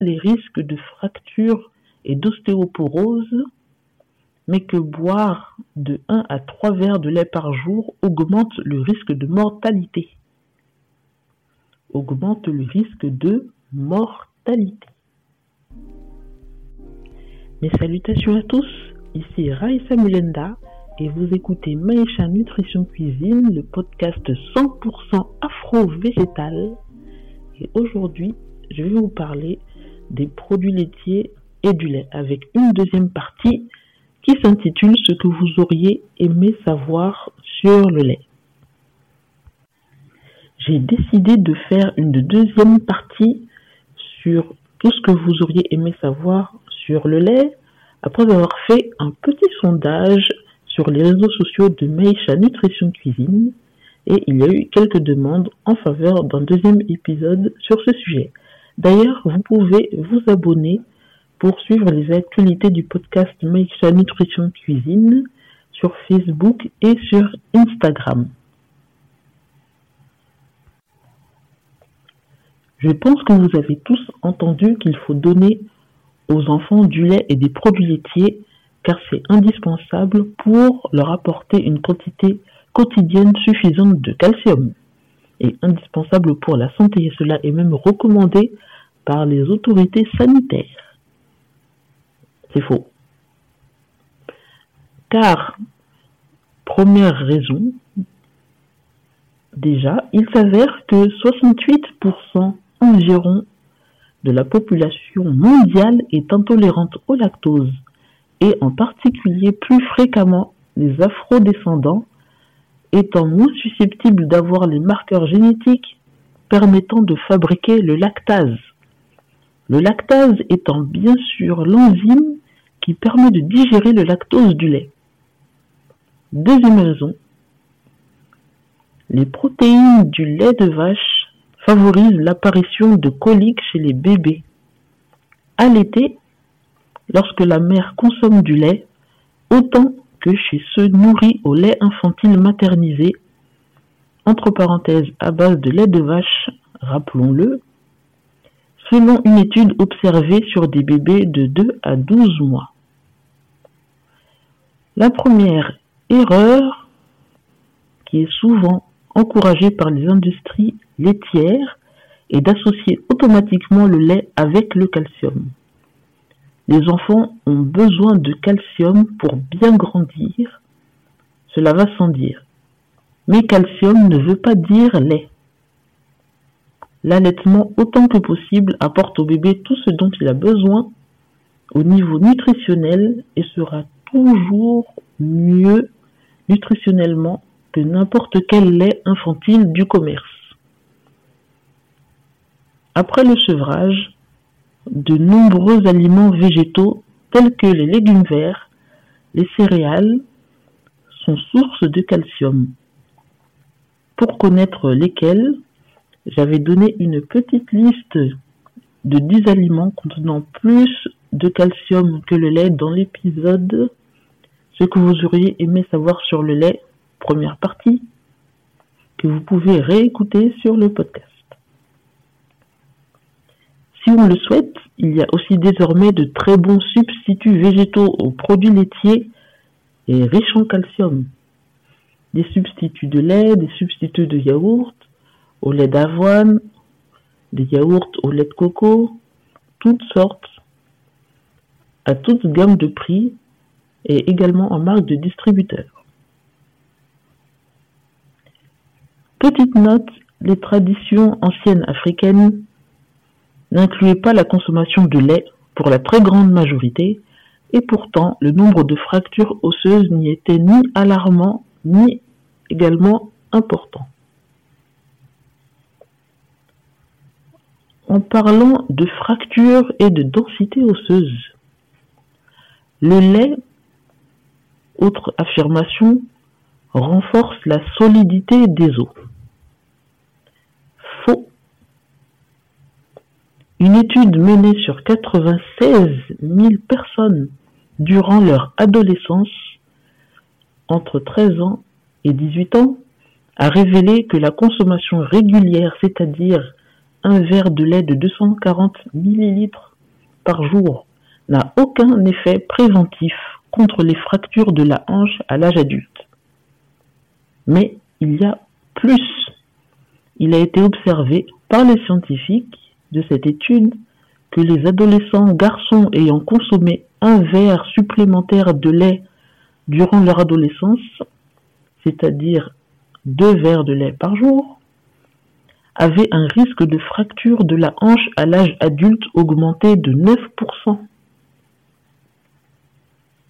les risques de fracture et d'ostéoporose, mais que boire de 1 à 3 verres de lait par jour augmente le risque de mortalité. Augmente le risque de mortalité. Mes salutations à tous, ici Raïssa Mulenda et vous écoutez Maïcha Nutrition Cuisine, le podcast 100% afro-végétal. Et aujourd'hui, je vais vous parler des produits laitiers et du lait avec une deuxième partie qui s'intitule Ce que vous auriez aimé savoir sur le lait. J'ai décidé de faire une deuxième partie sur tout ce que vous auriez aimé savoir sur le lait? après avoir fait un petit sondage sur les réseaux sociaux de Meisha Nutrition Cuisine et il y a eu quelques demandes en faveur d'un deuxième épisode sur ce sujet. D'ailleurs, vous pouvez vous abonner pour suivre les actualités du podcast Meisha Nutrition Cuisine sur Facebook et sur Instagram. Je pense que vous avez tous entendu qu'il faut donner aux enfants du lait et des produits laitiers car c'est indispensable pour leur apporter une quantité quotidienne suffisante de calcium et indispensable pour la santé cela est même recommandé par les autorités sanitaires. C'est faux. Car, première raison, déjà, il s'avère que 68% environ de la population mondiale est intolérante au lactose et en particulier plus fréquemment les afro-descendants étant moins susceptibles d'avoir les marqueurs génétiques permettant de fabriquer le lactase. Le lactase étant bien sûr l'enzyme qui permet de digérer le lactose du lait. Deuxième raison, les protéines du lait de vache favorisent l'apparition de coliques chez les bébés. À l'été, lorsque la mère consomme du lait, autant que chez ceux nourris au lait infantile maternisé, entre parenthèses à base de lait de vache, rappelons-le, selon une étude observée sur des bébés de 2 à 12 mois. La première erreur, qui est souvent encouragée par les industries laitières, est d'associer automatiquement le lait avec le calcium. Les enfants ont besoin de calcium pour bien grandir. Cela va sans dire. Mais calcium ne veut pas dire lait. L'allaitement autant que possible apporte au bébé tout ce dont il a besoin au niveau nutritionnel et sera toujours mieux nutritionnellement que n'importe quel lait infantile du commerce. Après le sevrage, de nombreux aliments végétaux tels que les légumes verts, les céréales, sont sources de calcium. Pour connaître lesquels, j'avais donné une petite liste de 10 aliments contenant plus de calcium que le lait dans l'épisode Ce que vous auriez aimé savoir sur le lait, première partie, que vous pouvez réécouter sur le podcast. Si on le souhaite, il y a aussi désormais de très bons substituts végétaux aux produits laitiers et riches en calcium. Des substituts de lait, des substituts de yaourt, au lait d'avoine, des yaourts au lait de coco, toutes sortes, à toute gamme de prix et également en marque de distributeur. Petite note, les traditions anciennes africaines n'incluait pas la consommation de lait pour la très grande majorité, et pourtant le nombre de fractures osseuses n'y était ni alarmant ni également important. En parlant de fractures et de densité osseuse, le lait, autre affirmation, renforce la solidité des os. Une étude menée sur 96 000 personnes durant leur adolescence, entre 13 ans et 18 ans, a révélé que la consommation régulière, c'est-à-dire un verre de lait de 240 millilitres par jour n'a aucun effet préventif contre les fractures de la hanche à l'âge adulte. Mais il y a plus. Il a été observé par les scientifiques de cette étude que les adolescents garçons ayant consommé un verre supplémentaire de lait durant leur adolescence, c'est-à-dire deux verres de lait par jour, avaient un risque de fracture de la hanche à l'âge adulte augmenté de 9%.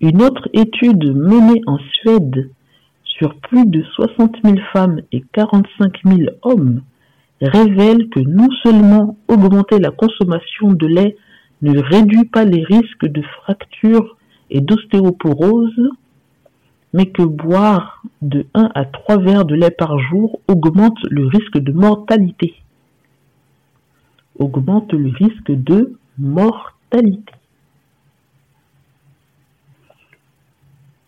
Une autre étude menée en Suède sur plus de 60 000 femmes et 45 000 hommes révèle que non seulement augmenter la consommation de lait ne réduit pas les risques de fracture et d'ostéoporose, mais que boire de 1 à 3 verres de lait par jour augmente le risque de mortalité. Augmente le risque de mortalité.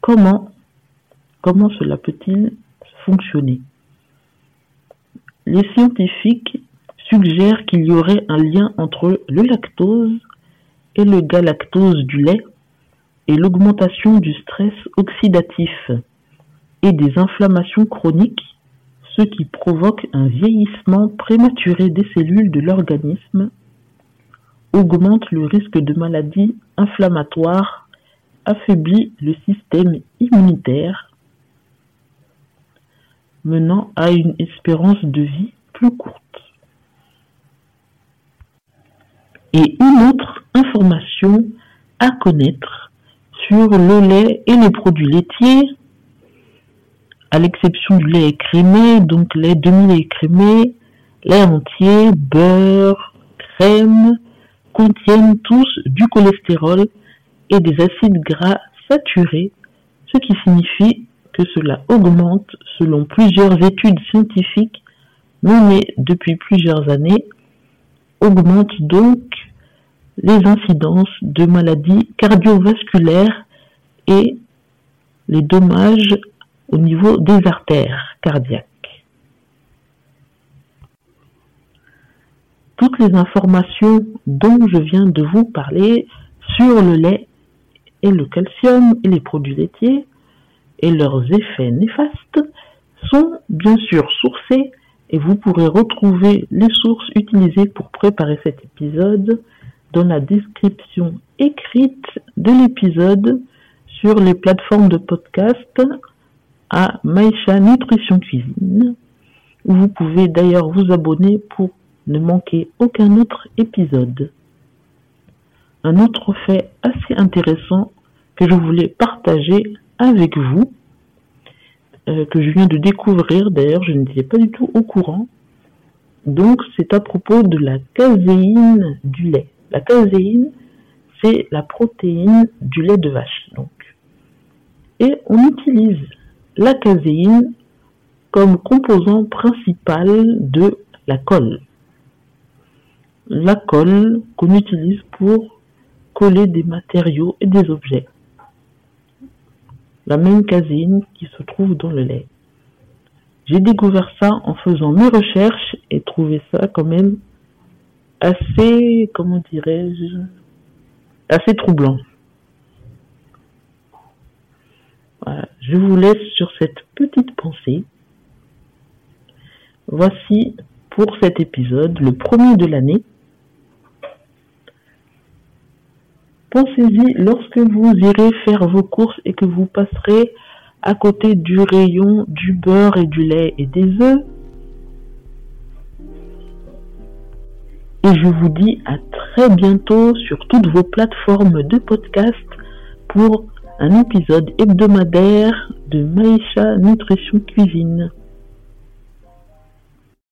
Comment, comment cela peut-il fonctionner? Les scientifiques suggèrent qu'il y aurait un lien entre le lactose et le galactose du lait et l'augmentation du stress oxydatif et des inflammations chroniques, ce qui provoque un vieillissement prématuré des cellules de l'organisme, augmente le risque de maladies inflammatoires, affaiblit le système immunitaire, menant à une espérance de vie plus courte. Et une autre information à connaître sur le lait et les produits laitiers, à l'exception du lait écrémé, donc lait demi écrémé, lait entier, beurre, crème, contiennent tous du cholestérol et des acides gras saturés, ce qui signifie que cela augmente, selon plusieurs études scientifiques menées depuis plusieurs années, augmente donc les incidences de maladies cardiovasculaires et les dommages au niveau des artères cardiaques. Toutes les informations dont je viens de vous parler sur le lait et le calcium et les produits laitiers et leurs effets néfastes sont bien sûr sourcées et vous pourrez retrouver les sources utilisées pour préparer cet épisode dans la description écrite de l'épisode sur les plateformes de podcast à Maïcha Nutrition Cuisine, où vous pouvez d'ailleurs vous abonner pour ne manquer aucun autre épisode. Un autre fait assez intéressant que je voulais partager avec vous, euh, que je viens de découvrir, d'ailleurs je n'étais pas du tout au courant, donc c'est à propos de la caséine du lait. La caséine, c'est la protéine du lait de vache. Donc. Et on utilise la caséine comme composant principal de la colle. La colle qu'on utilise pour coller des matériaux et des objets. La même caséine qui se trouve dans le lait. J'ai découvert ça en faisant mes recherches et trouvé ça quand même assez, comment dirais-je, assez troublant. Je vous laisse sur cette petite pensée. Voici pour cet épisode, le premier de l'année. Pensez-y lorsque vous irez faire vos courses et que vous passerez à côté du rayon du beurre et du lait et des œufs. et je vous dis à très bientôt sur toutes vos plateformes de podcast pour un épisode hebdomadaire de Maïcha Nutrition Cuisine.